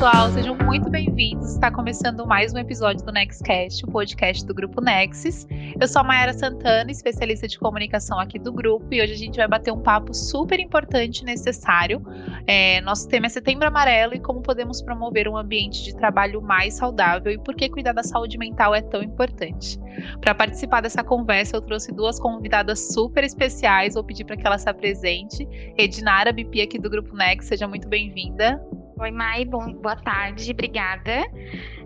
pessoal, sejam muito bem-vindos. Está começando mais um episódio do Nextcast, o podcast do Grupo Nexus. Eu sou a Mayara Santana, especialista de comunicação aqui do grupo, e hoje a gente vai bater um papo super importante e necessário. É, nosso tema é Setembro Amarelo e como podemos promover um ambiente de trabalho mais saudável e por que cuidar da saúde mental é tão importante. Para participar dessa conversa, eu trouxe duas convidadas super especiais, vou pedir para que ela se apresente. Edinara Bipi, aqui do Grupo Nex, seja muito bem-vinda. Oi, Mai, bom, boa tarde, obrigada.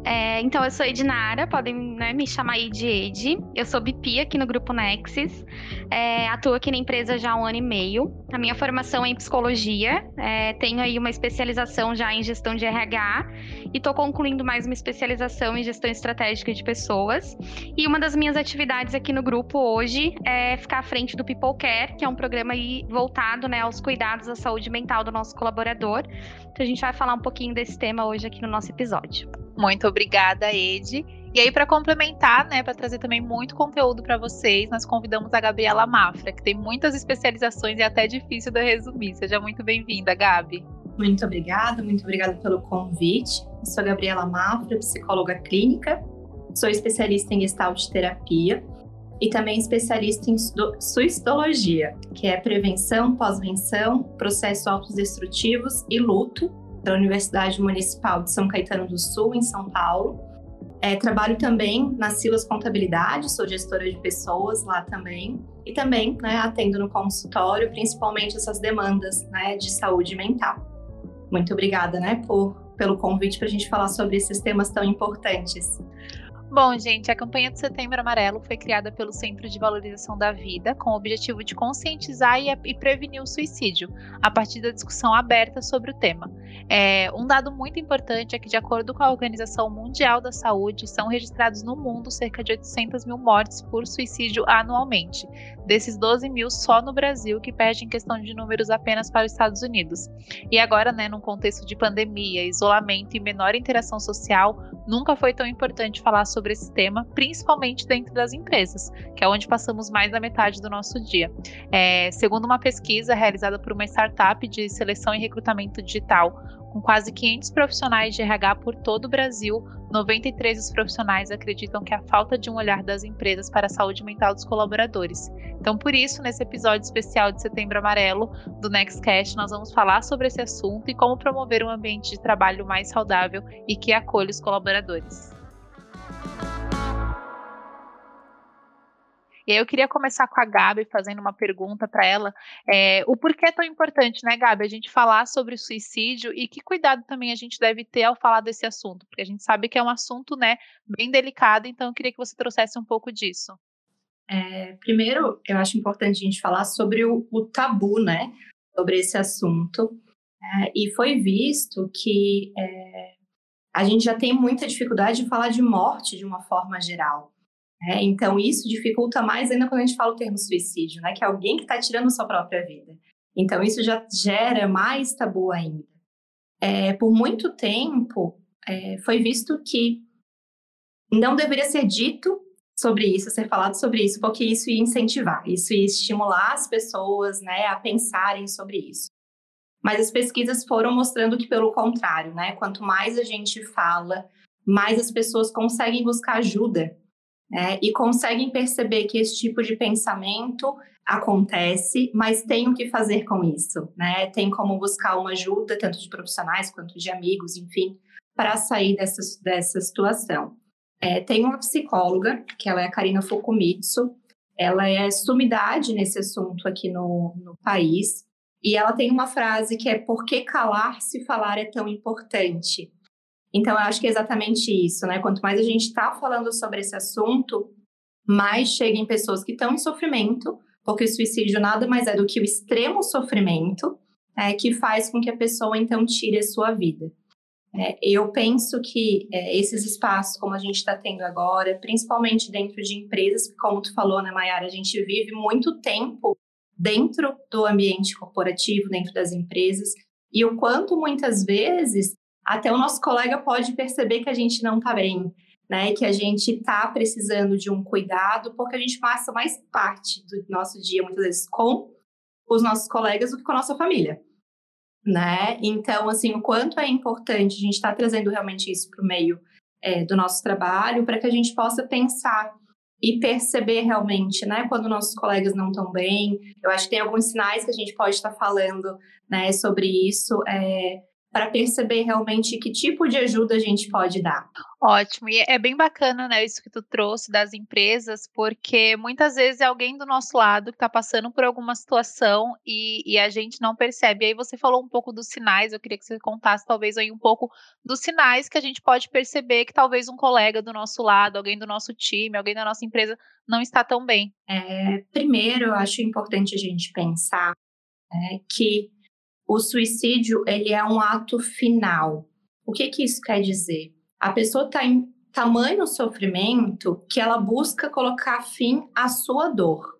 É, então, eu sou Edinara, podem né, me chamar aí de Ed. Eu sou BP aqui no Grupo Nexus. É, atuo aqui na empresa já há um ano e meio. A minha formação é em psicologia. É, tenho aí uma especialização já em gestão de RH. E estou concluindo mais uma especialização em gestão estratégica de pessoas. E uma das minhas atividades aqui no grupo hoje é ficar à frente do People Care, que é um programa aí voltado né, aos cuidados da saúde mental do nosso colaborador. Então, a gente vai falar um pouquinho desse tema hoje aqui no nosso episódio. Muito obrigada, Ed. E aí, para complementar, né, para trazer também muito conteúdo para vocês, nós convidamos a Gabriela Mafra, que tem muitas especializações e é até difícil de resumir. Seja muito bem-vinda, Gabi. Muito obrigada, muito obrigada pelo convite. Eu sou a Gabriela Mafra, psicóloga clínica, sou especialista em gestalt terapia e também especialista em suicidologia, que é prevenção, pós-venção, processos autodestrutivos e luto da Universidade Municipal de São Caetano do Sul, em São Paulo. É, trabalho também na Silas Contabilidade, sou gestora de pessoas lá também. E também né, atendo no consultório, principalmente essas demandas né, de saúde mental. Muito obrigada né, por, pelo convite para a gente falar sobre esses temas tão importantes. Bom, gente, a campanha do Setembro Amarelo foi criada pelo Centro de Valorização da Vida com o objetivo de conscientizar e, e prevenir o suicídio, a partir da discussão aberta sobre o tema. É, um dado muito importante é que, de acordo com a Organização Mundial da Saúde, são registrados no mundo cerca de 800 mil mortes por suicídio anualmente. Desses 12 mil, só no Brasil, que perde em questão de números apenas para os Estados Unidos. E agora, né, num contexto de pandemia, isolamento e menor interação social, nunca foi tão importante falar sobre esse tema, principalmente dentro das empresas, que é onde passamos mais da metade do nosso dia. É, segundo uma pesquisa realizada por uma startup de seleção e recrutamento digital, com quase 500 profissionais de RH por todo o Brasil, 93 dos profissionais acreditam que a falta de um olhar das empresas para a saúde mental dos colaboradores. Então, por isso, nesse episódio especial de Setembro Amarelo do Nextcast, nós vamos falar sobre esse assunto e como promover um ambiente de trabalho mais saudável e que acolha os colaboradores. E aí eu queria começar com a Gabi fazendo uma pergunta para ela. É, o porquê é tão importante, né, Gabi, a gente falar sobre suicídio e que cuidado também a gente deve ter ao falar desse assunto, porque a gente sabe que é um assunto, né, bem delicado, então eu queria que você trouxesse um pouco disso. É, primeiro, eu acho importante a gente falar sobre o, o tabu, né, sobre esse assunto. É, e foi visto que é, a gente já tem muita dificuldade de falar de morte de uma forma geral. É, então, isso dificulta mais ainda quando a gente fala o termo suicídio, né? Que é alguém que está tirando sua própria vida. Então, isso já gera mais tabu ainda. É, por muito tempo, é, foi visto que não deveria ser dito sobre isso, ser falado sobre isso, porque isso ia incentivar, isso ia estimular as pessoas né, a pensarem sobre isso. Mas as pesquisas foram mostrando que, pelo contrário, né, quanto mais a gente fala, mais as pessoas conseguem buscar ajuda né, e conseguem perceber que esse tipo de pensamento acontece, mas tem o que fazer com isso, né? Tem como buscar uma ajuda, tanto de profissionais quanto de amigos, enfim, para sair dessa, dessa situação. É, tem uma psicóloga, que ela é a Karina Fukumitsu, ela é sumidade nesse assunto aqui no, no país, e ela tem uma frase que é: Por que calar se falar é tão importante? Então, eu acho que é exatamente isso, né? Quanto mais a gente está falando sobre esse assunto, mais chega em pessoas que estão em sofrimento, porque o suicídio nada mais é do que o extremo sofrimento é, que faz com que a pessoa, então, tire a sua vida. É, eu penso que é, esses espaços, como a gente está tendo agora, principalmente dentro de empresas, como tu falou, né, Mayara, a gente vive muito tempo dentro do ambiente corporativo, dentro das empresas, e o quanto muitas vezes até o nosso colega pode perceber que a gente não está bem, né? Que a gente está precisando de um cuidado, porque a gente passa mais parte do nosso dia, muitas vezes, com os nossos colegas do que com a nossa família. né? Então, assim, o quanto é importante a gente estar tá trazendo realmente isso para o meio é, do nosso trabalho, para que a gente possa pensar e perceber realmente, né, quando nossos colegas não estão bem. Eu acho que tem alguns sinais que a gente pode estar tá falando, né, sobre isso. É, para perceber realmente que tipo de ajuda a gente pode dar. Ótimo, e é bem bacana, né, isso que tu trouxe das empresas, porque muitas vezes é alguém do nosso lado que está passando por alguma situação e, e, a gente não percebe. E aí você falou um pouco dos sinais, eu queria que você contasse talvez aí um pouco dos sinais que a gente pode perceber que talvez um colega do nosso lado, alguém do nosso time, alguém da nossa empresa não está tão bem. É, primeiro, eu acho importante a gente pensar é, que o suicídio ele é um ato final. O que, que isso quer dizer? A pessoa está em tamanho sofrimento que ela busca colocar fim à sua dor.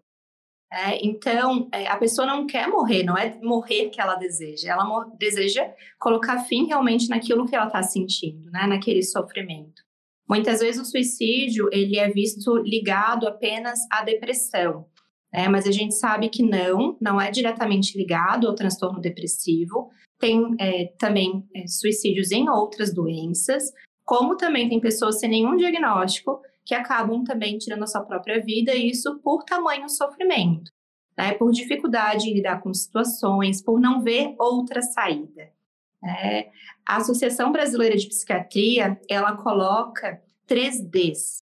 É, então, é, a pessoa não quer morrer, não é morrer que ela deseja, ela deseja colocar fim realmente naquilo que ela está sentindo, né, naquele sofrimento. Muitas vezes o suicídio ele é visto ligado apenas à depressão, é, mas a gente sabe que não, não é diretamente ligado ao transtorno depressivo. Tem é, também é, suicídios em outras doenças, como também tem pessoas sem nenhum diagnóstico que acabam também tirando a sua própria vida, e isso por tamanho sofrimento, né? por dificuldade em lidar com situações, por não ver outra saída. É, a Associação Brasileira de Psiquiatria, ela coloca três Ds,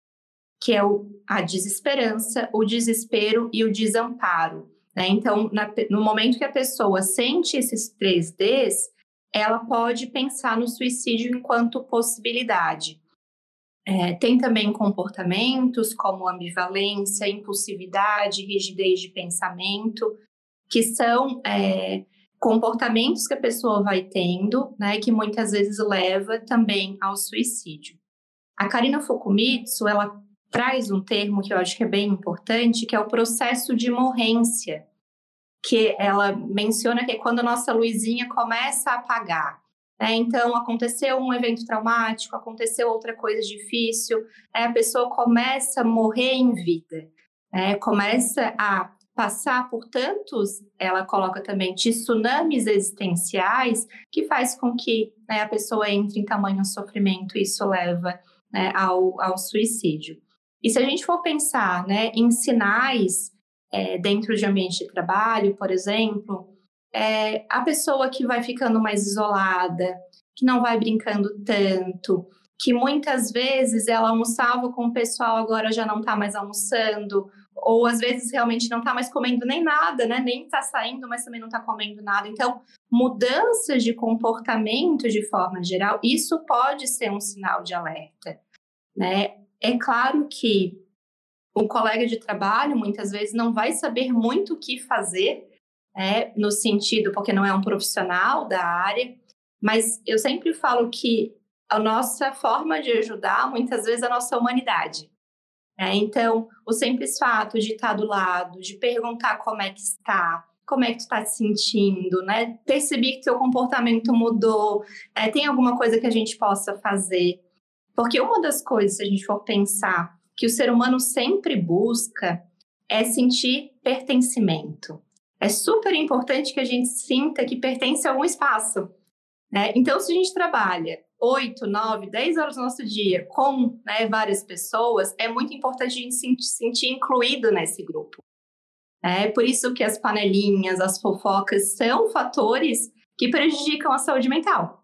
que é o, a desesperança, o desespero e o desamparo. Né? Então, na, no momento que a pessoa sente esses três Ds, ela pode pensar no suicídio enquanto possibilidade. É, tem também comportamentos como ambivalência, impulsividade, rigidez de pensamento, que são é, comportamentos que a pessoa vai tendo, né, que muitas vezes leva também ao suicídio. A Karina Fukumitsu, ela traz um termo que eu acho que é bem importante, que é o processo de morrência, que ela menciona que é quando a nossa luzinha começa a apagar. Né? Então, aconteceu um evento traumático, aconteceu outra coisa difícil, né? a pessoa começa a morrer em vida, né? começa a passar por tantos, ela coloca também tsunamis existenciais, que faz com que a pessoa entre em tamanho sofrimento e isso leva ao, ao suicídio. E se a gente for pensar né, em sinais é, dentro de ambiente de trabalho, por exemplo, é, a pessoa que vai ficando mais isolada, que não vai brincando tanto, que muitas vezes ela almoçava com o pessoal, agora já não está mais almoçando, ou às vezes realmente não está mais comendo nem nada, né? Nem está saindo, mas também não está comendo nada. Então, mudanças de comportamento de forma geral, isso pode ser um sinal de alerta, né? É claro que o colega de trabalho muitas vezes não vai saber muito o que fazer, né, no sentido, porque não é um profissional da área, mas eu sempre falo que a nossa forma de ajudar, muitas vezes, é a nossa humanidade. Né? Então, o simples fato de estar do lado, de perguntar como é que está, como é que tu está se sentindo, né? Perceber que teu comportamento mudou, é, tem alguma coisa que a gente possa fazer. Porque uma das coisas, se a gente for pensar, que o ser humano sempre busca é sentir pertencimento. É super importante que a gente sinta que pertence a algum espaço. Né? Então, se a gente trabalha 8, 9, 10 horas do nosso dia com né, várias pessoas, é muito importante a gente se sentir incluído nesse grupo. É por isso que as panelinhas, as fofocas são fatores que prejudicam a saúde mental.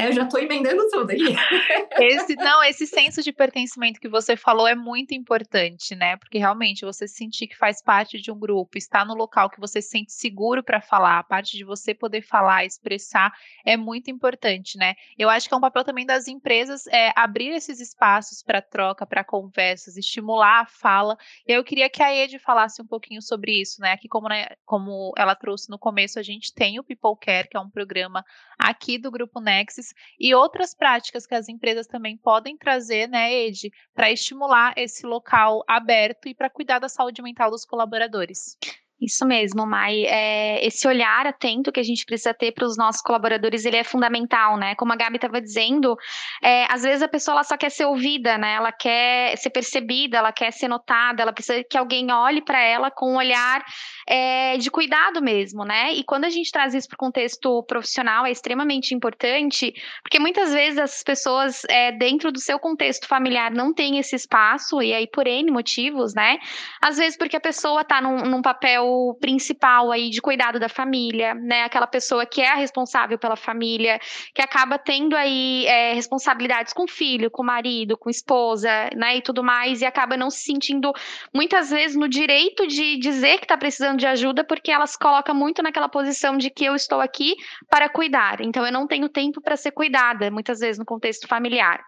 É, eu já estou emendando tudo aqui. Esse, não, esse senso de pertencimento que você falou é muito importante, né? Porque realmente você sentir que faz parte de um grupo, estar no local que você se sente seguro para falar, a parte de você poder falar, expressar, é muito importante, né? Eu acho que é um papel também das empresas é, abrir esses espaços para troca, para conversas, estimular a fala. E eu queria que a Ed falasse um pouquinho sobre isso, né? Aqui, como, né, como ela trouxe no começo, a gente tem o People Care, que é um programa aqui do Grupo Nexus e outras práticas que as empresas também podem trazer, né, Ed, para estimular esse local aberto e para cuidar da saúde mental dos colaboradores. Isso mesmo, Mai. É, esse olhar atento que a gente precisa ter para os nossos colaboradores, ele é fundamental, né? Como a Gabi estava dizendo, é, às vezes a pessoa ela só quer ser ouvida, né? Ela quer ser percebida, ela quer ser notada, ela precisa que alguém olhe para ela com um olhar é, de cuidado mesmo, né? E quando a gente traz isso para o contexto profissional, é extremamente importante, porque muitas vezes as pessoas, é, dentro do seu contexto familiar, não têm esse espaço, e aí por N motivos, né? Às vezes porque a pessoa está num, num papel principal aí de cuidado da família, né? Aquela pessoa que é a responsável pela família, que acaba tendo aí é, responsabilidades com o filho, com o marido, com a esposa, né? E tudo mais, e acaba não se sentindo muitas vezes no direito de dizer que está precisando de ajuda, porque elas colocam muito naquela posição de que eu estou aqui para cuidar. Então eu não tenho tempo para ser cuidada, muitas vezes no contexto familiar.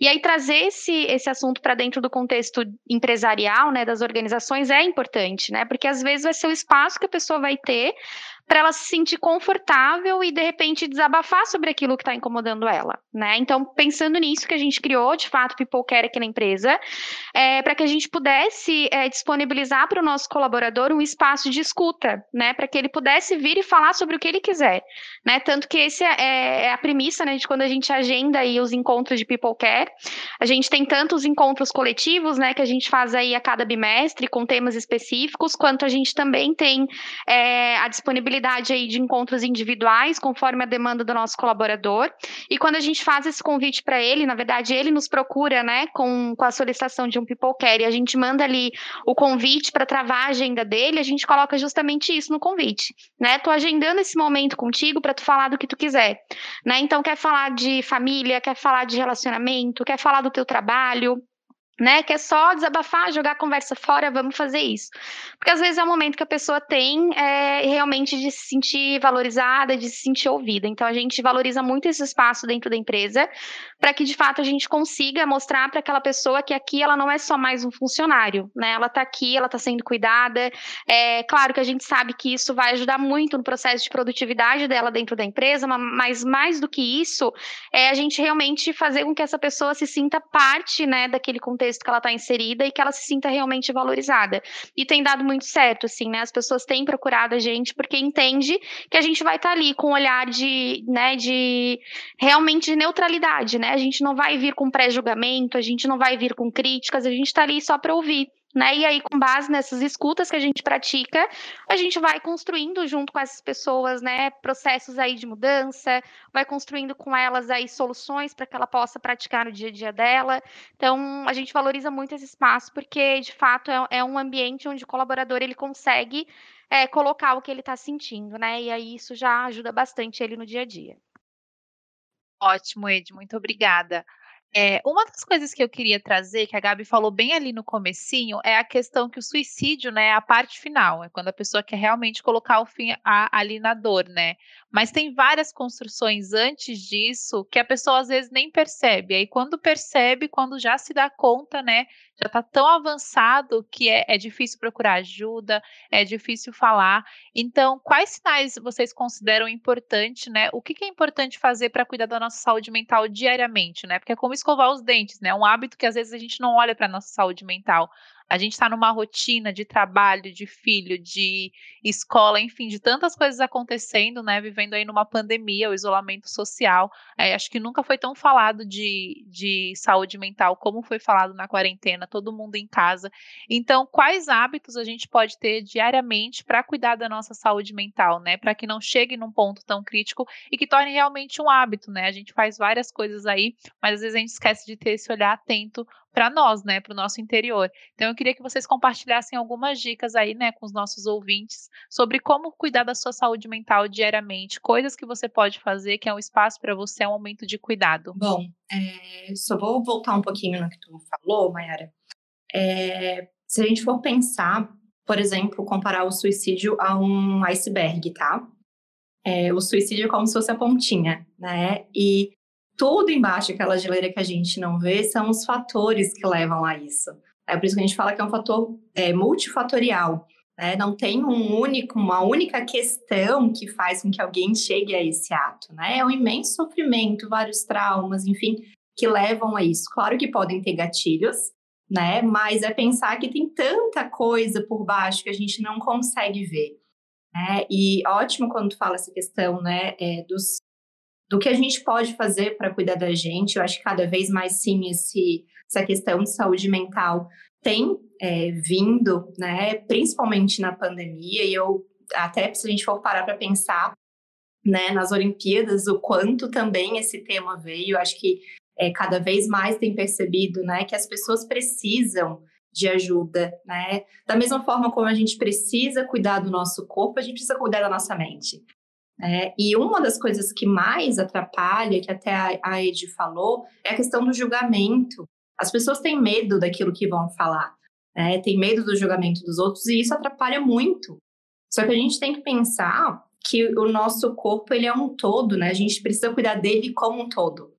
E aí trazer esse, esse assunto para dentro do contexto empresarial, né, das organizações é importante, né? Porque às vezes vai ser o espaço que a pessoa vai ter para ela se sentir confortável e de repente desabafar sobre aquilo que está incomodando ela, né? Então, pensando nisso que a gente criou, de fato, People Care aqui na empresa, é, para que a gente pudesse é, disponibilizar para o nosso colaborador um espaço de escuta, né? Para que ele pudesse vir e falar sobre o que ele quiser, né? Tanto que esse é, é a premissa, né, de quando a gente agenda aí os encontros de People Care. A gente tem tanto os encontros coletivos, né, que a gente faz aí a cada bimestre com temas específicos, quanto a gente também tem é, a disponibilidade possibilidade aí de encontros individuais, conforme a demanda do nosso colaborador. E quando a gente faz esse convite para ele, na verdade, ele nos procura, né, com, com a solicitação de um People Care, e a gente manda ali o convite para travar a agenda dele, a gente coloca justamente isso no convite, né? Tô agendando esse momento contigo para tu falar do que tu quiser, né? Então, quer falar de família, quer falar de relacionamento, quer falar do teu trabalho, né? Que é só desabafar, jogar a conversa fora, vamos fazer isso. Porque às vezes é o momento que a pessoa tem é, realmente de se sentir valorizada, de se sentir ouvida. Então a gente valoriza muito esse espaço dentro da empresa, para que de fato a gente consiga mostrar para aquela pessoa que aqui ela não é só mais um funcionário, né? Ela está aqui, ela está sendo cuidada. É claro que a gente sabe que isso vai ajudar muito no processo de produtividade dela dentro da empresa, mas mais do que isso, é a gente realmente fazer com que essa pessoa se sinta parte, né, daquele contexto que ela está inserida e que ela se sinta realmente valorizada. E tem dado muito certo, assim, né? As pessoas têm procurado a gente porque entende que a gente vai estar tá ali com um olhar de, né, de realmente de neutralidade, né? A gente não vai vir com pré-julgamento, a gente não vai vir com críticas, a gente está ali só para ouvir. Né? E aí, com base nessas escutas que a gente pratica, a gente vai construindo junto com essas pessoas, né, processos aí de mudança, vai construindo com elas aí soluções para que ela possa praticar no dia a dia dela. Então, a gente valoriza muito esse espaço porque, de fato, é, é um ambiente onde o colaborador ele consegue é, colocar o que ele está sentindo, né? E aí isso já ajuda bastante ele no dia a dia. Ótimo, Ed, muito obrigada. É, uma das coisas que eu queria trazer, que a Gabi falou bem ali no comecinho, é a questão que o suicídio, né, é a parte final, é quando a pessoa quer realmente colocar o fim a, ali na dor, né? Mas tem várias construções antes disso que a pessoa às vezes nem percebe. Aí quando percebe, quando já se dá conta, né, já está tão avançado que é, é, difícil procurar ajuda, é difícil falar. Então, quais sinais vocês consideram importante, né? O que, que é importante fazer para cuidar da nossa saúde mental diariamente, né? Porque é como escovar os dentes, né? É um hábito que às vezes a gente não olha para nossa saúde mental. A gente está numa rotina de trabalho, de filho, de escola, enfim, de tantas coisas acontecendo, né? Vivendo aí numa pandemia, o isolamento social. É, acho que nunca foi tão falado de, de saúde mental como foi falado na quarentena, todo mundo em casa. Então, quais hábitos a gente pode ter diariamente para cuidar da nossa saúde mental, né? Para que não chegue num ponto tão crítico e que torne realmente um hábito, né? A gente faz várias coisas aí, mas às vezes a gente esquece de ter esse olhar atento para nós, né, para o nosso interior. Então eu queria que vocês compartilhassem algumas dicas aí, né, com os nossos ouvintes sobre como cuidar da sua saúde mental diariamente, coisas que você pode fazer, que é um espaço para você, é um momento de cuidado. Bom, é, só vou voltar um pouquinho no que tu falou, Mayara. É, se a gente for pensar, por exemplo, comparar o suicídio a um iceberg, tá? É, o suicídio é como se fosse a pontinha, né? E tudo embaixo, aquela geleira que a gente não vê, são os fatores que levam a isso. É por isso que a gente fala que é um fator é, multifatorial. Né? Não tem um único, uma única questão que faz com que alguém chegue a esse ato. Né? É um imenso sofrimento, vários traumas, enfim, que levam a isso. Claro que podem ter gatilhos, né? Mas é pensar que tem tanta coisa por baixo que a gente não consegue ver. Né? E ótimo quando tu fala essa questão, né, é, dos, do que a gente pode fazer para cuidar da gente. Eu acho que cada vez mais sim esse, essa questão de saúde mental tem é, vindo, né, principalmente na pandemia. E eu até se a gente for parar para pensar, né, nas Olimpíadas, o quanto também esse tema veio. Acho que é, cada vez mais tem percebido, né, que as pessoas precisam de ajuda, né? Da mesma forma como a gente precisa cuidar do nosso corpo, a gente precisa cuidar da nossa mente. É, e uma das coisas que mais atrapalha, que até a, a Ed falou, é a questão do julgamento. As pessoas têm medo daquilo que vão falar, né? Tem medo do julgamento dos outros e isso atrapalha muito. Só que a gente tem que pensar que o nosso corpo ele é um todo, né? A gente precisa cuidar dele como um todo.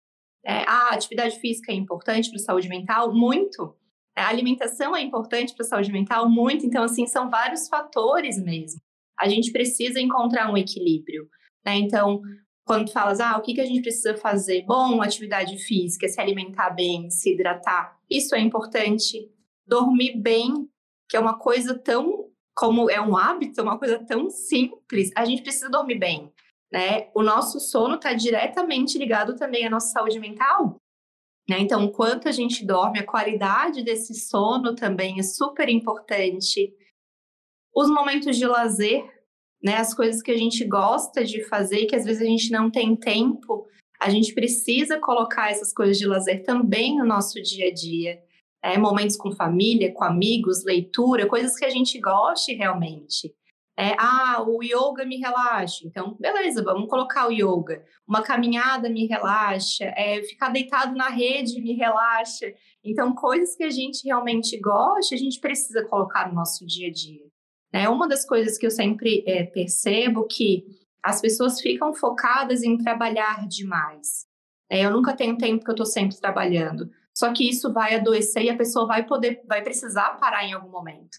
É, a atividade física é importante para a saúde mental? Muito. A alimentação é importante para a saúde mental? Muito. Então, assim, são vários fatores mesmo. A gente precisa encontrar um equilíbrio. Né? Então, quando falas, ah, o que, que a gente precisa fazer? Bom, atividade física, se alimentar bem, se hidratar, isso é importante. Dormir bem, que é uma coisa tão, como é um hábito, é uma coisa tão simples, a gente precisa dormir bem. Né? O nosso sono está diretamente ligado também à nossa saúde mental. Né? Então, quanto a gente dorme, a qualidade desse sono também é super importante. Os momentos de lazer, né? as coisas que a gente gosta de fazer que às vezes a gente não tem tempo, a gente precisa colocar essas coisas de lazer também no nosso dia a dia. É, momentos com família, com amigos, leitura, coisas que a gente goste realmente. É, ah, o yoga me relaxa. Então, beleza, vamos colocar o yoga. Uma caminhada me relaxa. É, ficar deitado na rede me relaxa. Então, coisas que a gente realmente gosta, a gente precisa colocar no nosso dia a dia. É uma das coisas que eu sempre é, percebo que as pessoas ficam focadas em trabalhar demais. É, eu nunca tenho tempo que eu estou sempre trabalhando. Só que isso vai adoecer e a pessoa vai poder, vai precisar parar em algum momento.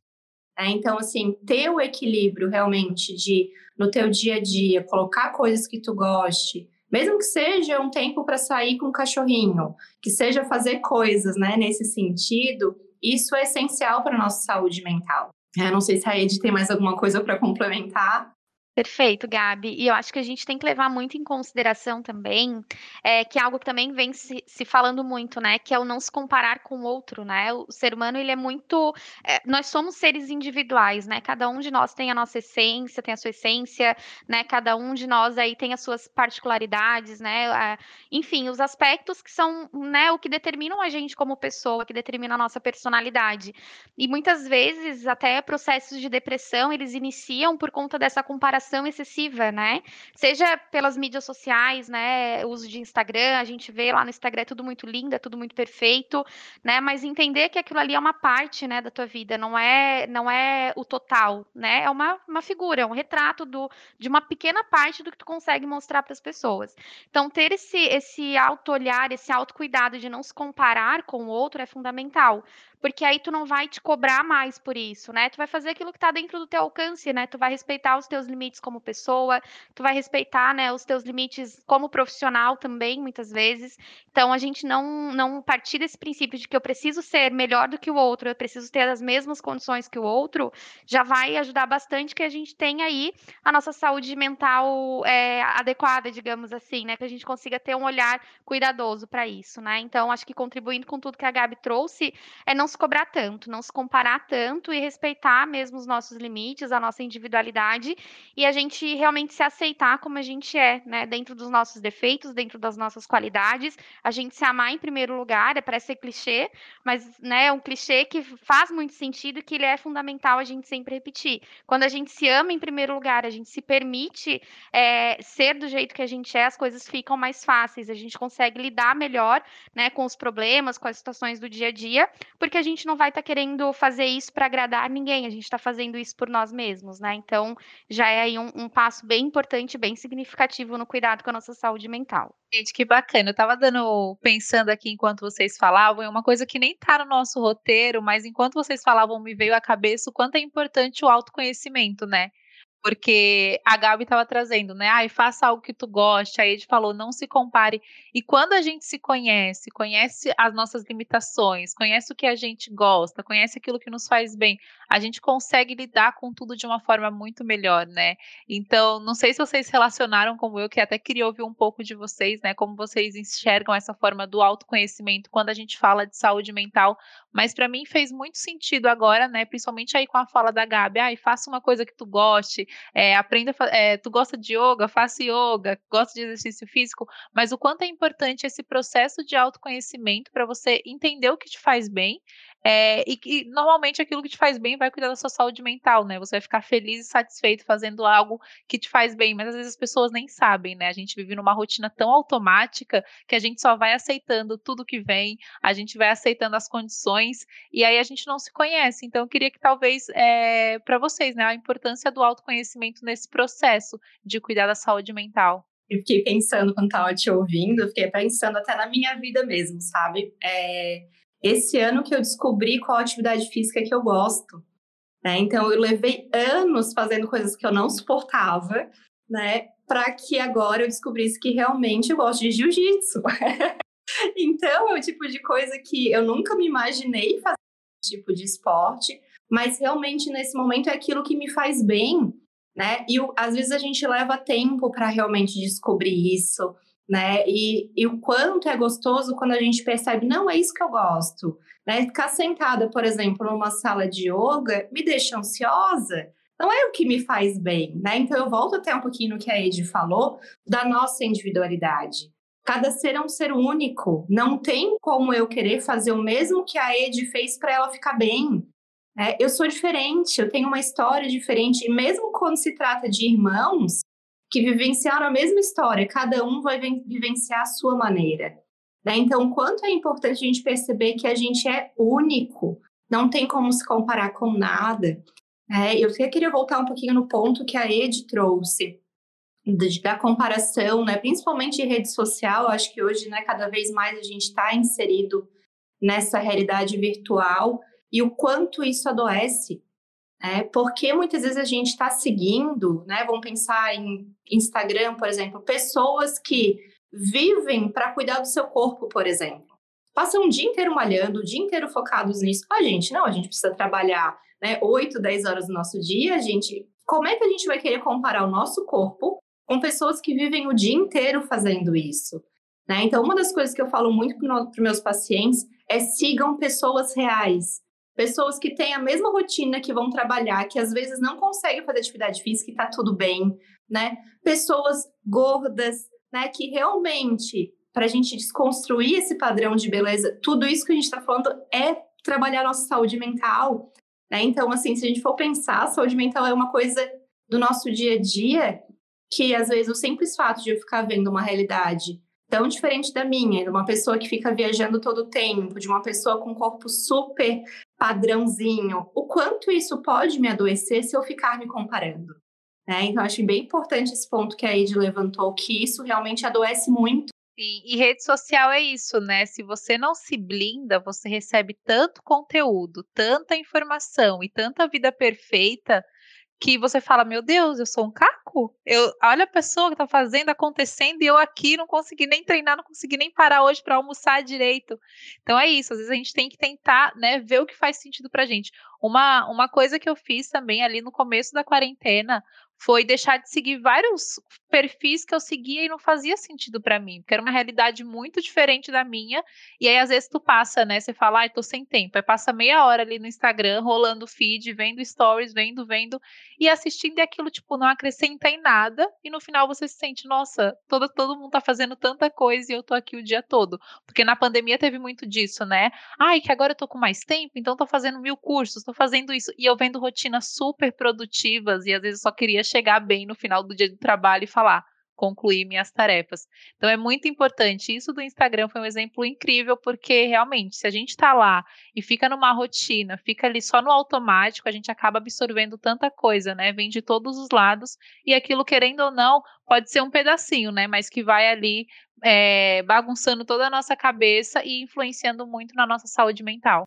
Né? Então, assim, ter o equilíbrio realmente de, no teu dia a dia, colocar coisas que tu goste, mesmo que seja um tempo para sair com o cachorrinho, que seja fazer coisas, né, nesse sentido, isso é essencial para a nossa saúde mental. Eu não sei se a Ed tem mais alguma coisa para complementar. Perfeito, Gabi. E eu acho que a gente tem que levar muito em consideração também, é, que algo que também vem se, se, falando muito, né? Que é o não se comparar com o outro, né? O ser humano, ele é muito. É, nós somos seres individuais, né? Cada um de nós tem a nossa essência, tem a sua essência, né? Cada um de nós aí tem as suas particularidades, né? enfim, os aspectos que são, né, o que determinam a gente como pessoa, que determina a nossa personalidade. E muitas vezes, até processos de depressão, eles iniciam por conta dessa comparação comunicação excessiva, né? Seja pelas mídias sociais, né? Uso de Instagram, a gente vê lá no Instagram é tudo muito lindo, é tudo muito perfeito, né? Mas entender que aquilo ali é uma parte, né, da tua vida, não é, não é o total, né? É uma, uma figura, é um retrato do, de uma pequena parte do que tu consegue mostrar para as pessoas. Então, ter esse, esse auto-olhar, esse autocuidado de não se comparar com o outro é fundamental porque aí tu não vai te cobrar mais por isso, né? Tu vai fazer aquilo que está dentro do teu alcance, né? Tu vai respeitar os teus limites como pessoa, tu vai respeitar, né, os teus limites como profissional também, muitas vezes. Então a gente não não partir desse princípio de que eu preciso ser melhor do que o outro, eu preciso ter as mesmas condições que o outro, já vai ajudar bastante que a gente tenha aí a nossa saúde mental é, adequada, digamos assim, né? Que a gente consiga ter um olhar cuidadoso para isso, né? Então acho que contribuindo com tudo que a Gabi trouxe, é não se cobrar tanto, não se comparar tanto e respeitar mesmo os nossos limites, a nossa individualidade e a gente realmente se aceitar como a gente é, né? Dentro dos nossos defeitos, dentro das nossas qualidades, a gente se amar em primeiro lugar, é parece ser clichê, mas né, é um clichê que faz muito sentido e que ele é fundamental a gente sempre repetir. Quando a gente se ama em primeiro lugar, a gente se permite é, ser do jeito que a gente é, as coisas ficam mais fáceis, a gente consegue lidar melhor né, com os problemas, com as situações do dia a dia, porque a gente não vai estar tá querendo fazer isso para agradar ninguém, a gente está fazendo isso por nós mesmos, né? Então, já é aí um, um, passo bem importante, bem significativo no cuidado com a nossa saúde mental. Gente, que bacana. Eu estava dando, pensando aqui enquanto vocês falavam, é uma coisa que nem está no nosso roteiro, mas enquanto vocês falavam, me veio à cabeça o quanto é importante o autoconhecimento, né? Porque a Gabi estava trazendo, né? Ai, faça algo que tu goste. Aí a gente falou, não se compare. E quando a gente se conhece, conhece as nossas limitações, conhece o que a gente gosta, conhece aquilo que nos faz bem, a gente consegue lidar com tudo de uma forma muito melhor, né? Então, não sei se vocês relacionaram como eu, que até queria ouvir um pouco de vocês, né? Como vocês enxergam essa forma do autoconhecimento quando a gente fala de saúde mental. Mas para mim fez muito sentido agora, né? Principalmente aí com a fala da Gabi, ai, faça uma coisa que tu goste, é, aprenda, é, tu gosta de yoga, faça yoga, gosta de exercício físico, mas o quanto é importante esse processo de autoconhecimento para você entender o que te faz bem é, e que normalmente aquilo que te faz bem vai cuidar da sua saúde mental, né? Você vai ficar feliz e satisfeito fazendo algo que te faz bem, mas às vezes as pessoas nem sabem, né? A gente vive numa rotina tão automática que a gente só vai aceitando tudo que vem, a gente vai aceitando as condições e aí a gente não se conhece. Então eu queria que talvez é, para vocês, né, a importância do autoconhecimento nesse processo de cuidar da saúde mental. Eu fiquei pensando quando estava te ouvindo, fiquei pensando até na minha vida mesmo, sabe? É esse ano que eu descobri qual atividade física que eu gosto. Né? Então, eu levei anos fazendo coisas que eu não suportava, né? Para que agora eu descobrisse que realmente eu gosto de jiu-jitsu. então, é o tipo de coisa que eu nunca me imaginei fazer tipo de esporte, mas realmente nesse momento é aquilo que me faz bem, né? E às vezes a gente leva tempo para realmente descobrir isso né? E, e, o quanto é gostoso quando a gente percebe, não é isso que eu gosto, né? Ficar sentada, por exemplo, numa sala de yoga me deixa ansiosa, não é o que me faz bem, né? Então eu volto até um pouquinho no que a Ed falou da nossa individualidade. Cada ser é um ser único, não tem como eu querer fazer o mesmo que a Ed fez para ela ficar bem. É, eu sou diferente, eu tenho uma história diferente, e mesmo quando se trata de irmãos, que vivenciaram a mesma história, cada um vai vivenciar a sua maneira. Né? Então, quanto é importante a gente perceber que a gente é único, não tem como se comparar com nada. É, eu queria voltar um pouquinho no ponto que a Ed trouxe, da comparação, né? principalmente em rede social, acho que hoje, né, cada vez mais a gente está inserido nessa realidade virtual e o quanto isso adoece é, porque muitas vezes a gente está seguindo, né? Vamos pensar em Instagram, por exemplo, pessoas que vivem para cuidar do seu corpo, por exemplo. Passam o dia inteiro malhando, o dia inteiro focados nisso. A gente não, a gente precisa trabalhar né, 8, 10 horas do nosso dia. A gente, como é que a gente vai querer comparar o nosso corpo com pessoas que vivem o dia inteiro fazendo isso? Né? Então, uma das coisas que eu falo muito para meus pacientes é sigam pessoas reais. Pessoas que têm a mesma rotina, que vão trabalhar, que às vezes não conseguem fazer atividade física e tá tudo bem, né? Pessoas gordas, né? Que realmente, para a gente desconstruir esse padrão de beleza, tudo isso que a gente está falando é trabalhar nossa saúde mental, né? Então, assim, se a gente for pensar, saúde mental é uma coisa do nosso dia a dia que às vezes o simples fato de eu ficar vendo uma realidade tão diferente da minha, de uma pessoa que fica viajando todo o tempo, de uma pessoa com um corpo super padrãozinho, o quanto isso pode me adoecer se eu ficar me comparando. Né? Então, acho bem importante esse ponto que a Ed levantou, que isso realmente adoece muito. E, e rede social é isso, né? Se você não se blinda, você recebe tanto conteúdo, tanta informação e tanta vida perfeita que você fala, meu Deus, eu sou um caco? Eu, olha a pessoa que tá fazendo, acontecendo, e eu aqui não consegui nem treinar, não consegui nem parar hoje para almoçar direito. Então é isso, às vezes a gente tem que tentar, né, ver o que faz sentido pra gente. Uma, uma coisa que eu fiz também ali no começo da quarentena foi deixar de seguir vários perfis que eu seguia e não fazia sentido para mim, porque era uma realidade muito diferente da minha. E aí, às vezes, tu passa, né? Você fala, ai, tô sem tempo. Aí passa meia hora ali no Instagram, rolando feed, vendo stories, vendo, vendo, e assistindo e aquilo, tipo, não acrescenta em nada. E no final você se sente, nossa, todo, todo mundo tá fazendo tanta coisa e eu tô aqui o dia todo. Porque na pandemia teve muito disso, né? Ai, que agora eu tô com mais tempo, então tô fazendo mil cursos, tô fazendo isso. E eu vendo rotinas super produtivas e às vezes só queria chegar bem no final do dia do trabalho e falar, concluir minhas tarefas. Então é muito importante. Isso do Instagram foi um exemplo incrível, porque realmente, se a gente está lá e fica numa rotina, fica ali só no automático, a gente acaba absorvendo tanta coisa, né? Vem de todos os lados, e aquilo, querendo ou não, pode ser um pedacinho, né? Mas que vai ali é, bagunçando toda a nossa cabeça e influenciando muito na nossa saúde mental.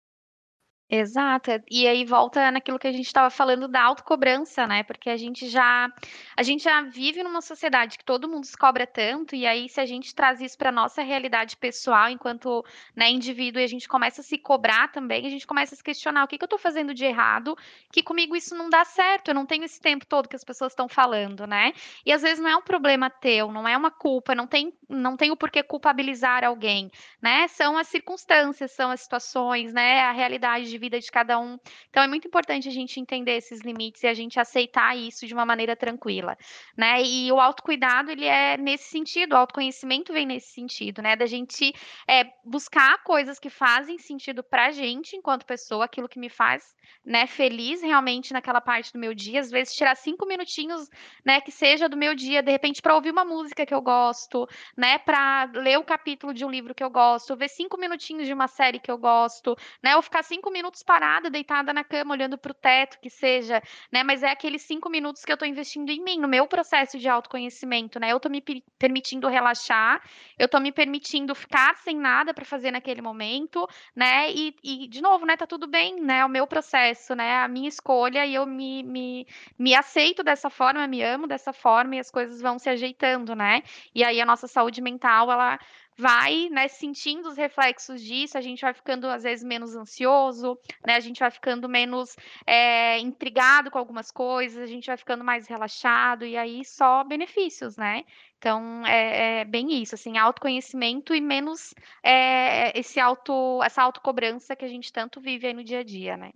Exato. E aí volta naquilo que a gente estava falando da autocobrança, né? Porque a gente já a gente já vive numa sociedade que todo mundo se cobra tanto, e aí se a gente traz isso para nossa realidade pessoal enquanto, né, indivíduo, e a gente começa a se cobrar também, a gente começa a se questionar o que, que eu estou fazendo de errado, que comigo isso não dá certo, eu não tenho esse tempo todo que as pessoas estão falando, né? E às vezes não é um problema teu, não é uma culpa, não tem não tem o porquê culpabilizar alguém, né? São as circunstâncias, são as situações, né? A realidade de vida de cada um. Então é muito importante a gente entender esses limites e a gente aceitar isso de uma maneira tranquila, né? E o autocuidado ele é nesse sentido, o autoconhecimento vem nesse sentido, né? Da gente é, buscar coisas que fazem sentido pra gente enquanto pessoa, aquilo que me faz, né, feliz realmente naquela parte do meu dia. Às vezes tirar cinco minutinhos, né, que seja do meu dia, de repente para ouvir uma música que eu gosto, né, para ler o capítulo de um livro que eu gosto, ver cinco minutinhos de uma série que eu gosto, né, ou ficar cinco minutos parada, deitada na cama, olhando para o teto, que seja, né, mas é aqueles cinco minutos que eu estou investindo em mim, no meu processo de autoconhecimento, né, eu estou me permitindo relaxar, eu estou me permitindo ficar sem nada para fazer naquele momento, né, e, e, de novo, né, tá tudo bem, né, o meu processo, né, a minha escolha e eu me, me, me aceito dessa forma, me amo dessa forma e as coisas vão se ajeitando, né, e aí a nossa saúde mental, ela vai, né, sentindo os reflexos disso, a gente vai ficando às vezes menos ansioso, né, a gente vai ficando menos é, intrigado com algumas coisas, a gente vai ficando mais relaxado e aí só benefícios, né? Então é, é bem isso, assim, autoconhecimento e menos é, esse auto, essa autocobrança que a gente tanto vive aí no dia a dia, né?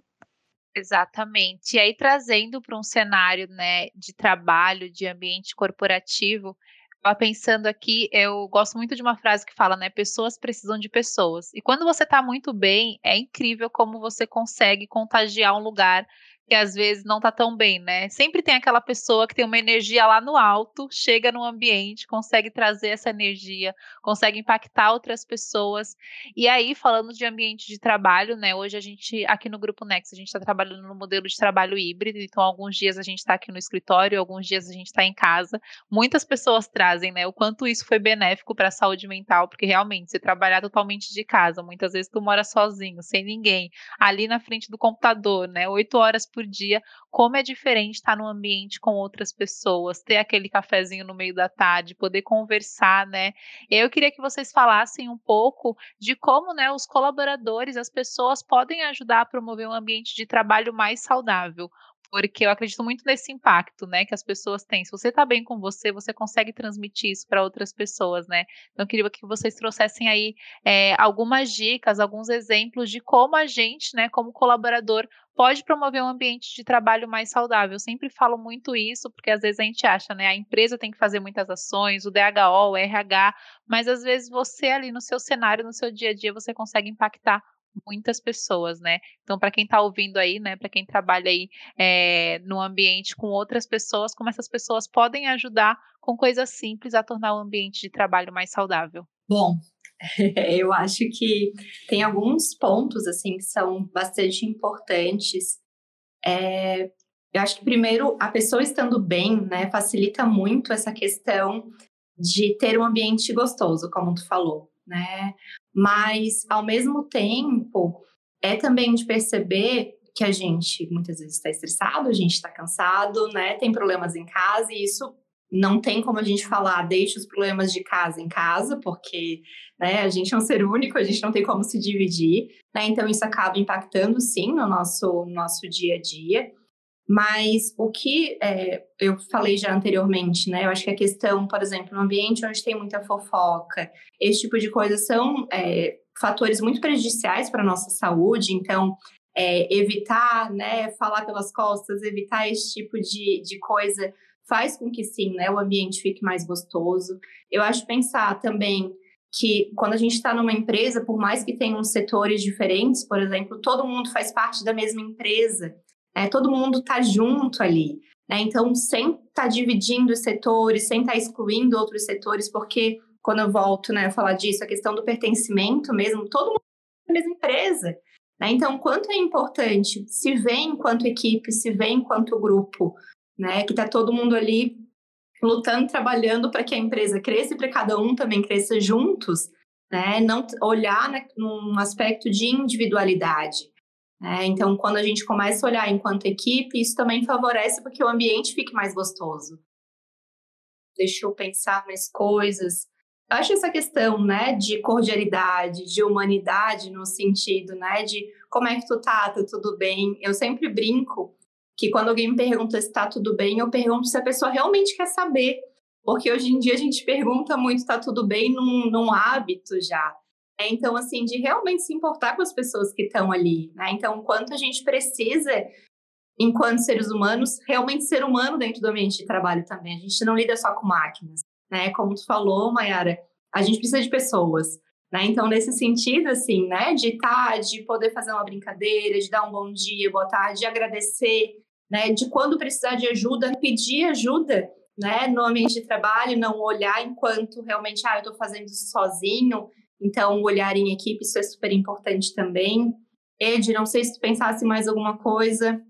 Exatamente. E aí trazendo para um cenário, né, de trabalho, de ambiente corporativo, Estava pensando aqui, eu gosto muito de uma frase que fala, né? Pessoas precisam de pessoas. E quando você está muito bem, é incrível como você consegue contagiar um lugar que às vezes não tá tão bem, né? Sempre tem aquela pessoa que tem uma energia lá no alto, chega no ambiente, consegue trazer essa energia, consegue impactar outras pessoas. E aí, falando de ambiente de trabalho, né? Hoje a gente, aqui no Grupo Next, a gente está trabalhando no modelo de trabalho híbrido, então alguns dias a gente está aqui no escritório, alguns dias a gente está em casa. Muitas pessoas trazem, né? O quanto isso foi benéfico para a saúde mental, porque realmente, você trabalhar totalmente de casa, muitas vezes tu mora sozinho, sem ninguém, ali na frente do computador, né? Oito horas por por dia, como é diferente estar num ambiente com outras pessoas, ter aquele cafezinho no meio da tarde, poder conversar, né? Eu queria que vocês falassem um pouco de como, né, os colaboradores, as pessoas podem ajudar a promover um ambiente de trabalho mais saudável porque eu acredito muito nesse impacto, né, que as pessoas têm. Se você está bem com você, você consegue transmitir isso para outras pessoas, né? Então, eu queria que vocês trouxessem aí é, algumas dicas, alguns exemplos de como a gente, né, como colaborador, pode promover um ambiente de trabalho mais saudável. Eu sempre falo muito isso, porque às vezes a gente acha, né, a empresa tem que fazer muitas ações, o DHO, o RH, mas às vezes você ali no seu cenário, no seu dia a dia, você consegue impactar muitas pessoas, né? Então, para quem está ouvindo aí, né, para quem trabalha aí é, no ambiente com outras pessoas, como essas pessoas podem ajudar com coisas simples a tornar o ambiente de trabalho mais saudável? Bom, eu acho que tem alguns pontos assim que são bastante importantes. É, eu acho que primeiro a pessoa estando bem, né, facilita muito essa questão de ter um ambiente gostoso, como tu falou, né? Mas, ao mesmo tempo, é também de perceber que a gente muitas vezes está estressado, a gente está cansado, né? Tem problemas em casa e isso não tem como a gente falar, deixe os problemas de casa em casa, porque né, a gente é um ser único, a gente não tem como se dividir, né? Então isso acaba impactando sim no nosso, no nosso dia a dia. Mas o que é, eu falei já anteriormente, né? Eu acho que a questão, por exemplo, no ambiente onde tem muita fofoca, esse tipo de coisa são é, fatores muito prejudiciais para a nossa saúde. Então, é, evitar, né, falar pelas costas, evitar esse tipo de, de coisa faz com que sim, né, o ambiente fique mais gostoso. Eu acho pensar também que quando a gente está numa empresa, por mais que tenham setores diferentes, por exemplo, todo mundo faz parte da mesma empresa. É, todo mundo está junto ali. Né? Então, sem estar tá dividindo os setores, sem estar tá excluindo outros setores, porque quando eu volto né, a falar disso, a questão do pertencimento mesmo, todo mundo na mesma empresa. Né? Então, quanto é importante se ver enquanto equipe, se ver enquanto grupo, né? que está todo mundo ali lutando, trabalhando para que a empresa cresça e para cada um também cresça juntos, né? não olhar né, num aspecto de individualidade. Né? Então, quando a gente começa a olhar enquanto equipe, isso também favorece para que o ambiente fique mais gostoso. Deixa eu pensar mais coisas. Eu acho essa questão, né, de cordialidade, de humanidade no sentido, né, de como é que tu tá, tá tudo bem? Eu sempre brinco que quando alguém me pergunta se tá tudo bem, eu pergunto se a pessoa realmente quer saber. Porque hoje em dia a gente pergunta muito, tá tudo bem, num, num hábito já. É, então, assim, de realmente se importar com as pessoas que estão ali, né? Então, quanto a gente precisa, enquanto seres humanos, realmente ser humano dentro do ambiente de trabalho também. A gente não lida só com máquinas, né? Como tu falou, Mayara, a gente precisa de pessoas. Né? Então, nesse sentido, assim, né, de estar, de poder fazer uma brincadeira, de dar um bom dia, boa tarde, de agradecer, né, de quando precisar de ajuda, pedir ajuda, né, no ambiente de trabalho, não olhar enquanto realmente, ah, eu estou fazendo isso sozinho, então, o olhar em equipe, isso é super importante também. Ed, não sei se tu pensasse mais alguma coisa.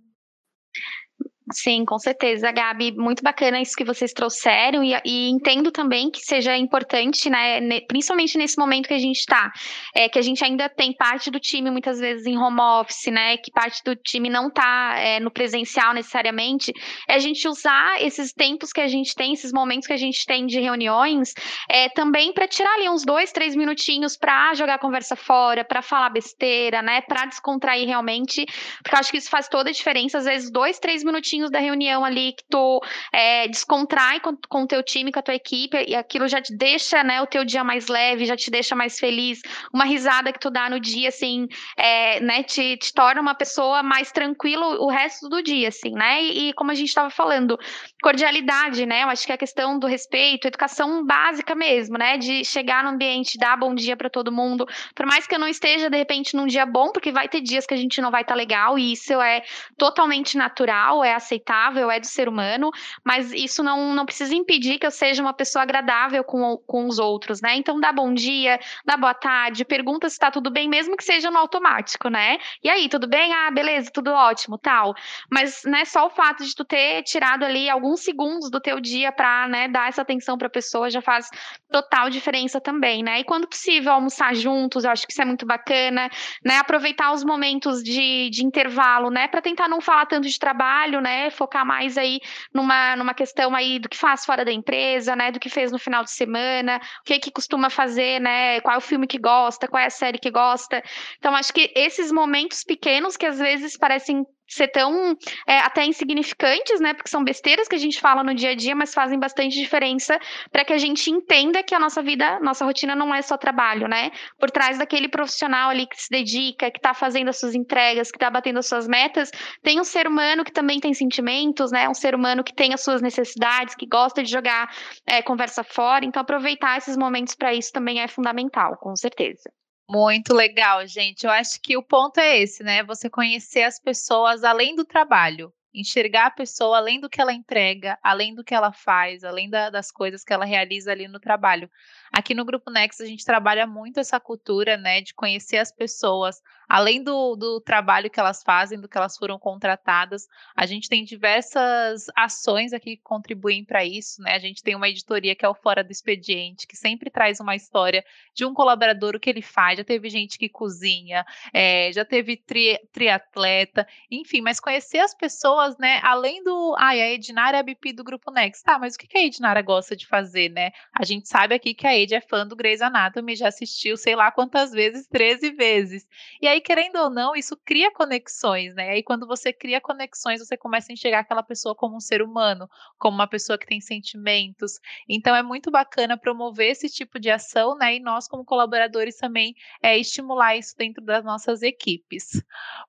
Sim, com certeza, Gabi. Muito bacana isso que vocês trouxeram e, e entendo também que seja importante, né, principalmente nesse momento que a gente está, é, que a gente ainda tem parte do time muitas vezes em home office, né, que parte do time não está é, no presencial necessariamente, é a gente usar esses tempos que a gente tem, esses momentos que a gente tem de reuniões, é, também para tirar ali uns dois, três minutinhos para jogar a conversa fora, para falar besteira, né, para descontrair realmente, porque eu acho que isso faz toda a diferença, às vezes dois, três minutinhos minutinhos da reunião ali que tu é, descontrai com, com o teu time, com a tua equipe, e aquilo já te deixa, né, o teu dia mais leve, já te deixa mais feliz. Uma risada que tu dá no dia, assim, é, né, te, te torna uma pessoa mais tranquila o resto do dia, assim, né? E, e como a gente estava falando, cordialidade, né? Eu acho que é a questão do respeito, educação básica mesmo, né? De chegar no ambiente, dar bom dia para todo mundo. Por mais que eu não esteja, de repente, num dia bom, porque vai ter dias que a gente não vai estar tá legal, e isso é totalmente natural, é aceitável, é do ser humano, mas isso não, não precisa impedir que eu seja uma pessoa agradável com, com os outros, né? Então dá bom dia, dá boa tarde, pergunta se tá tudo bem, mesmo que seja no automático, né? E aí, tudo bem? Ah, beleza, tudo ótimo, tal. Mas, né, só o fato de tu ter tirado ali alguns segundos do teu dia para, né, dar essa atenção para a pessoa já faz total diferença também, né? E quando possível almoçar juntos, eu acho que isso é muito bacana, né? Aproveitar os momentos de, de intervalo, né, para tentar não falar tanto de trabalho, né? Né, focar mais aí numa, numa questão aí do que faz fora da empresa, né? Do que fez no final de semana, o que que costuma fazer, né? Qual é o filme que gosta, qual é a série que gosta. Então, acho que esses momentos pequenos que às vezes parecem ser tão é, até insignificantes, né? Porque são besteiras que a gente fala no dia a dia, mas fazem bastante diferença para que a gente entenda que a nossa vida, nossa rotina não é só trabalho, né? Por trás daquele profissional ali que se dedica, que está fazendo as suas entregas, que está batendo as suas metas, tem um ser humano que também tem sentimentos, né? Um ser humano que tem as suas necessidades, que gosta de jogar é, conversa fora. Então, aproveitar esses momentos para isso também é fundamental, com certeza. Muito legal, gente. Eu acho que o ponto é esse, né? Você conhecer as pessoas além do trabalho. Enxergar a pessoa além do que ela entrega, além do que ela faz, além da, das coisas que ela realiza ali no trabalho. Aqui no Grupo Next a gente trabalha muito essa cultura, né, de conhecer as pessoas, além do, do trabalho que elas fazem, do que elas foram contratadas. A gente tem diversas ações aqui que contribuem para isso, né? A gente tem uma editoria que é o Fora do Expediente, que sempre traz uma história de um colaborador, o que ele faz. Já teve gente que cozinha, é, já teve tri, triatleta, enfim, mas conhecer as pessoas, né, além do. Ai, a Ednara é a BP do Grupo Next. Tá, mas o que a Ednara gosta de fazer, né? A gente sabe aqui que a Ed é fã do Grey's Anatomy, já assistiu sei lá quantas vezes, 13 vezes. E aí, querendo ou não, isso cria conexões, né? E aí, quando você cria conexões, você começa a enxergar aquela pessoa como um ser humano, como uma pessoa que tem sentimentos. Então, é muito bacana promover esse tipo de ação, né? E nós, como colaboradores, também é, estimular isso dentro das nossas equipes.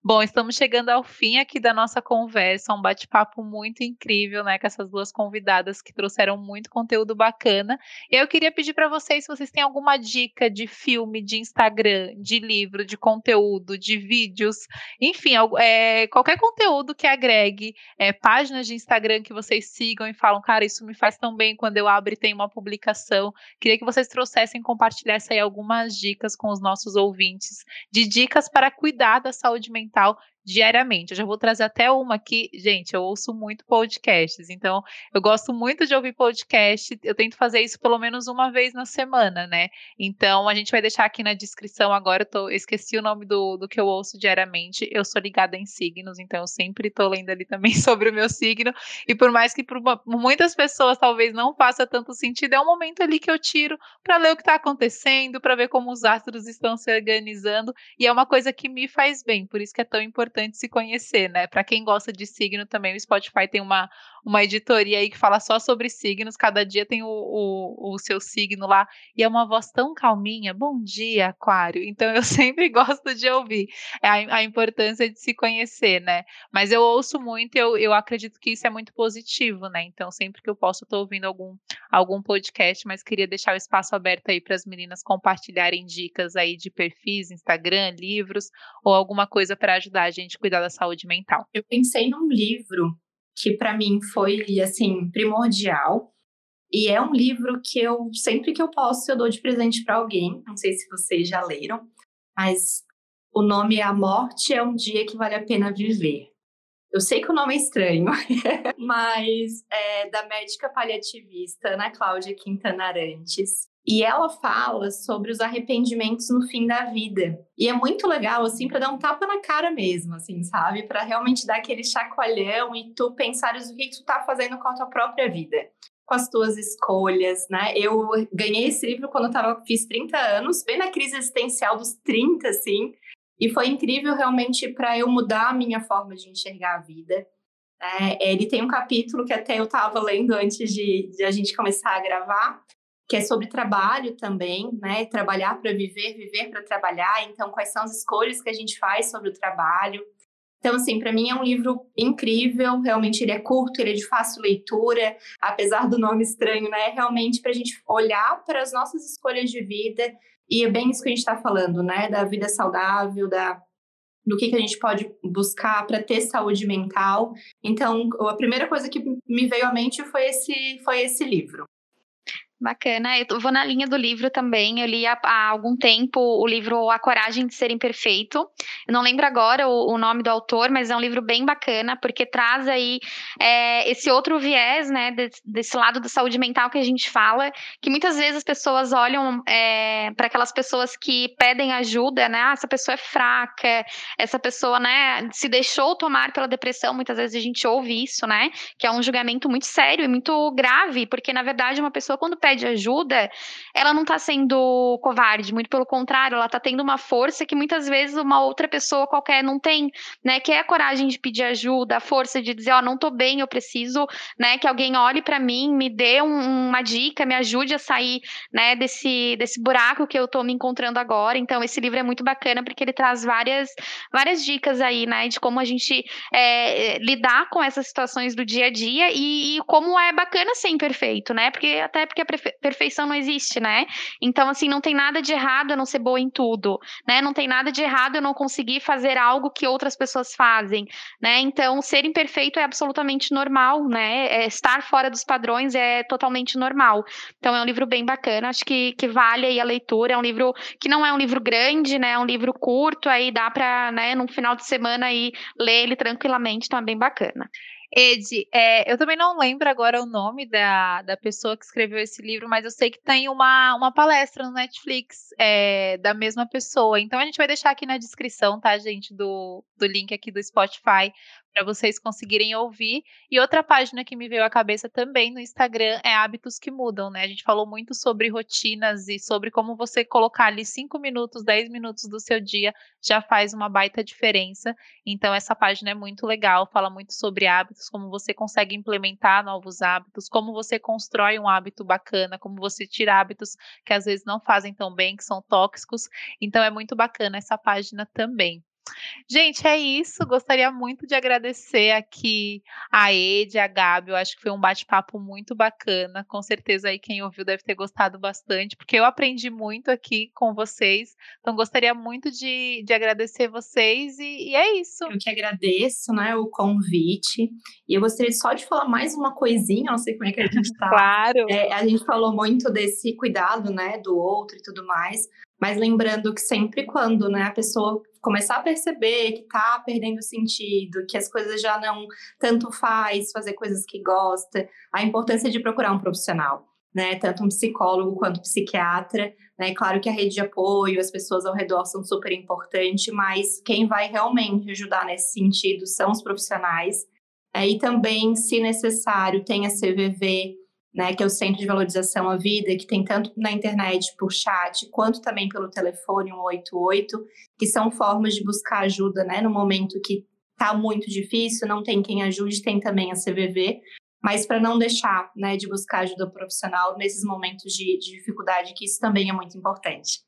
Bom, estamos chegando ao fim aqui da nossa conversa, um bate-papo muito incrível, né? Com essas duas convidadas que trouxeram muito conteúdo bacana. E eu queria pedir para vocês se vocês têm alguma dica de filme, de Instagram, de livro, de conteúdo, de vídeos, enfim, é, qualquer conteúdo que agregue é, páginas de Instagram que vocês sigam e falam, cara, isso me faz tão bem quando eu abro e tem uma publicação. Queria que vocês trouxessem, compartilhassem aí algumas dicas com os nossos ouvintes, de dicas para cuidar da saúde mental diariamente. Eu já vou trazer até uma aqui. Gente, eu ouço muito podcasts, então eu gosto muito de ouvir podcast. Eu tento fazer isso pelo menos uma vez na semana, né? Então a gente vai deixar aqui na descrição agora. Eu, tô, eu esqueci o nome do, do que eu ouço diariamente. Eu sou ligada em signos, então eu sempre estou lendo ali também sobre o meu signo. E por mais que para muitas pessoas talvez não faça tanto sentido, é um momento ali que eu tiro para ler o que está acontecendo, para ver como os astros estão se organizando. E é uma coisa que me faz bem, por isso que é tão importante se conhecer, né? Para quem gosta de signo também, o Spotify tem uma, uma editoria aí que fala só sobre signos, cada dia tem o, o, o seu signo lá, e é uma voz tão calminha. Bom dia, Aquário. Então eu sempre gosto de ouvir a, a importância de se conhecer, né? Mas eu ouço muito, eu, eu acredito que isso é muito positivo, né? Então sempre que eu posso, eu tô ouvindo algum, algum podcast, mas queria deixar o espaço aberto aí para as meninas compartilharem dicas aí de perfis, Instagram, livros ou alguma coisa para ajudar a gente a cuidar da saúde mental. Eu pensei num livro que para mim foi assim primordial. E é um livro que eu sempre que eu posso eu dou de presente para alguém. Não sei se vocês já leram, mas o nome é A Morte é um dia que vale a pena viver. Eu sei que o nome é estranho, mas é da médica paliativista Ana Cláudia Quintana Arantes. E ela fala sobre os arrependimentos no fim da vida. E é muito legal, assim, para dar um tapa na cara mesmo, assim, sabe? Para realmente dar aquele chacoalhão e tu pensares o que tu tá fazendo com a tua própria vida. Com as tuas escolhas, né? Eu ganhei esse livro quando eu tava, fiz 30 anos, bem na crise existencial dos 30, assim. E foi incrível realmente para eu mudar a minha forma de enxergar a vida. É, ele tem um capítulo que até eu estava lendo antes de, de, a gente começar a gravar, que é sobre trabalho também, né? Trabalhar para viver, viver para trabalhar. Então, quais são as escolhas que a gente faz sobre o trabalho? Então, assim, para mim é um livro incrível. Realmente, ele é curto, ele é de fácil leitura, apesar do nome estranho, né? Realmente para a gente olhar para as nossas escolhas de vida e é bem isso que a gente está falando, né? Da vida saudável, da do que, que a gente pode buscar para ter saúde mental. Então, a primeira coisa que me veio à mente foi esse, foi esse livro. Bacana. Eu vou na linha do livro também. Eu li há, há, algum tempo o livro A Coragem de Ser Imperfeito. Eu não lembro agora o, o nome do autor, mas é um livro bem bacana, porque traz aí é, esse outro viés, né, desse, desse, lado da saúde mental que a gente fala, que muitas vezes as pessoas olham é, para aquelas pessoas que pedem ajuda, né? Ah, essa pessoa é fraca, essa pessoa, né, se deixou tomar pela depressão. Muitas vezes a gente ouve isso, né? Que é um julgamento muito sério e muito grave, porque na verdade uma pessoa quando pede pede ajuda, ela não tá sendo covarde, muito pelo contrário, ela tá tendo uma força que muitas vezes uma outra pessoa qualquer não tem, né? Que é a coragem de pedir ajuda, a força de dizer, ó, oh, não tô bem, eu preciso, né, que alguém olhe para mim, me dê um, uma dica, me ajude a sair, né, desse, desse buraco que eu tô me encontrando agora. Então, esse livro é muito bacana porque ele traz várias, várias dicas aí, né, de como a gente é, lidar com essas situações do dia a dia e, e como é bacana ser imperfeito, né? Porque até porque a perfeição não existe, né? Então, assim, não tem nada de errado eu não ser boa em tudo, né? Não tem nada de errado eu não conseguir fazer algo que outras pessoas fazem, né? Então, ser imperfeito é absolutamente normal, né? É, estar fora dos padrões é totalmente normal. Então, é um livro bem bacana, acho que, que vale aí a leitura. É um livro que não é um livro grande, né? É um livro curto, aí dá para, né, num final de semana aí ler ele tranquilamente, então é bem bacana. Ed, é, eu também não lembro agora o nome da, da pessoa que escreveu esse livro, mas eu sei que tem uma, uma palestra no Netflix é, da mesma pessoa. Então a gente vai deixar aqui na descrição, tá, gente, do, do link aqui do Spotify, para vocês conseguirem ouvir. E outra página que me veio à cabeça também no Instagram é Hábitos que Mudam, né? A gente falou muito sobre rotinas e sobre como você colocar ali 5 minutos, 10 minutos do seu dia já faz uma baita diferença. Então, essa página é muito legal, fala muito sobre hábitos, como você consegue implementar novos hábitos, como você constrói um hábito bacana, como você tira hábitos que às vezes não fazem tão bem, que são tóxicos. Então, é muito bacana essa página também. Gente, é isso. Gostaria muito de agradecer aqui a Ed, a Gabi. Eu acho que foi um bate-papo muito bacana. Com certeza aí quem ouviu deve ter gostado bastante, porque eu aprendi muito aqui com vocês. Então, gostaria muito de, de agradecer vocês e, e é isso. Eu que agradeço, né, o convite. E eu gostaria só de falar mais uma coisinha, não sei como é que a gente tá. claro. É, a gente falou muito desse cuidado, né, do outro e tudo mais. Mas lembrando que sempre quando né, a pessoa começar a perceber que está perdendo sentido, que as coisas já não tanto faz fazer coisas que gosta, a importância de procurar um profissional, né? Tanto um psicólogo quanto um psiquiatra, né? Claro que a rede de apoio, as pessoas ao redor são super importantes, mas quem vai realmente ajudar nesse sentido são os profissionais. É, e também, se necessário, tem a CVV, né, que é o Centro de Valorização à Vida, que tem tanto na internet por chat, quanto também pelo telefone 188, que são formas de buscar ajuda, né, no momento que está muito difícil, não tem quem ajude, tem também a CVV, mas para não deixar, né, de buscar ajuda profissional nesses momentos de, de dificuldade, que isso também é muito importante.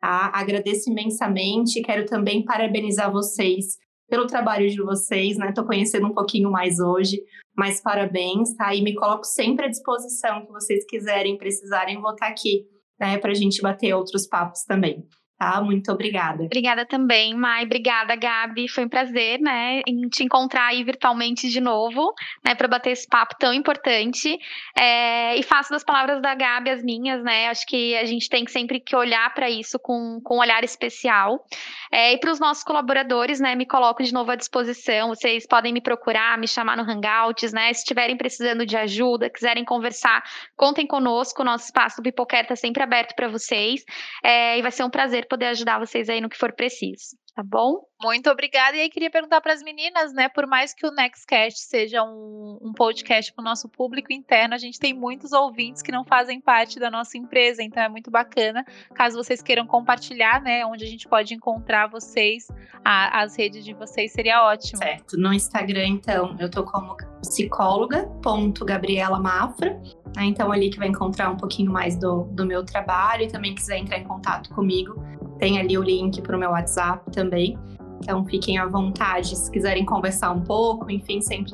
Tá? Agradeço imensamente, quero também parabenizar vocês pelo trabalho de vocês, né? Estou conhecendo um pouquinho mais hoje, mas parabéns, tá? E me coloco sempre à disposição que vocês quiserem, precisarem, vou estar aqui, né? Para a gente bater outros papos também tá? Muito obrigada. Obrigada também, Mai. Obrigada, Gabi. Foi um prazer, né, em te encontrar aí virtualmente de novo, né, para bater esse papo tão importante. É, e faço das palavras da Gabi as minhas, né? Acho que a gente tem sempre que olhar para isso com, com um olhar especial. É, e para os nossos colaboradores, né, me coloco de novo à disposição. Vocês podem me procurar, me chamar no Hangouts, né? Se estiverem precisando de ajuda, quiserem conversar, contem conosco. O nosso espaço do Pipoquer está sempre aberto para vocês. É, e vai ser um prazer poder ajudar vocês aí no que for preciso, tá bom? Muito obrigada. E aí queria perguntar para as meninas, né? Por mais que o Nextcast seja um, um podcast para o nosso público interno, a gente tem muitos ouvintes que não fazem parte da nossa empresa, então é muito bacana. Caso vocês queiram compartilhar, né? Onde a gente pode encontrar vocês, a, as redes de vocês, seria ótimo. Certo. No Instagram, então, eu tô como psicóloga.gabriela Mafra. Né? Então, ali que vai encontrar um pouquinho mais do, do meu trabalho e também quiser entrar em contato comigo, tem ali o link para o meu WhatsApp também. Então fiquem à vontade, se quiserem conversar um pouco, enfim, sempre,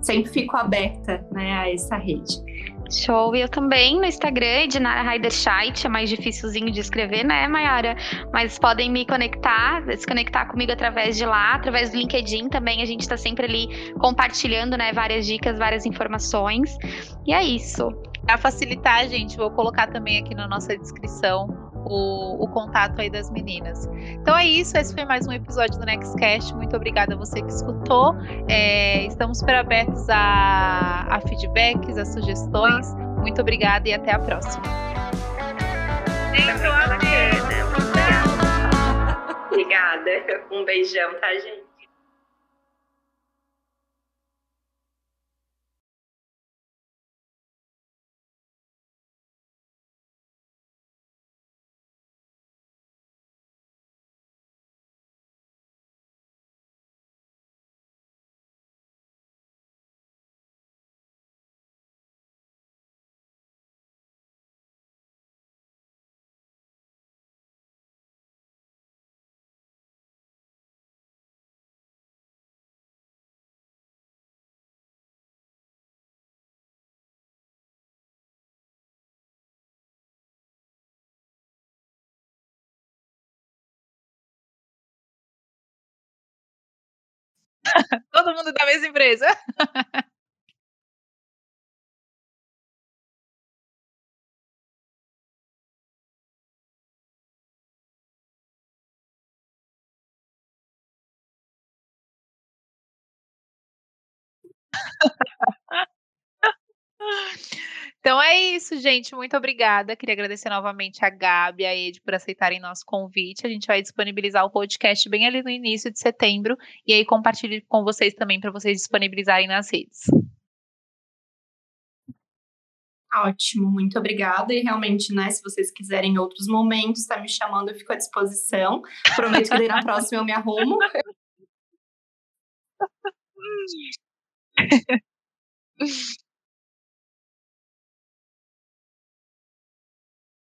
sempre fico aberta né, a essa rede. Show. E eu também no Instagram, Edinara Heiderscheit, é mais dificilzinho de escrever, né, Mayara? Mas podem me conectar, se conectar comigo através de lá, através do LinkedIn também. A gente está sempre ali compartilhando, né, várias dicas, várias informações. E é isso. Para facilitar, gente, vou colocar também aqui na nossa descrição o, o, contato aí das meninas. Então é isso, esse foi mais um episódio do Nextcast. Muito obrigada a você que escutou. É, estamos super abertos a, a feedbacks, a sugestões. Muito obrigada e até a próxima. Obrigada. Um beijão, tá, gente? Todo mundo da mesma empresa. Então é isso, gente. Muito obrigada. Queria agradecer novamente a Gabi e a Ed por aceitarem nosso convite. A gente vai disponibilizar o podcast bem ali no início de setembro e aí compartilhe com vocês também para vocês disponibilizarem nas redes. Ótimo, muito obrigada. E realmente, né, se vocês quiserem outros momentos, tá me chamando, eu fico à disposição. Prometo que daí na próxima eu me arrumo.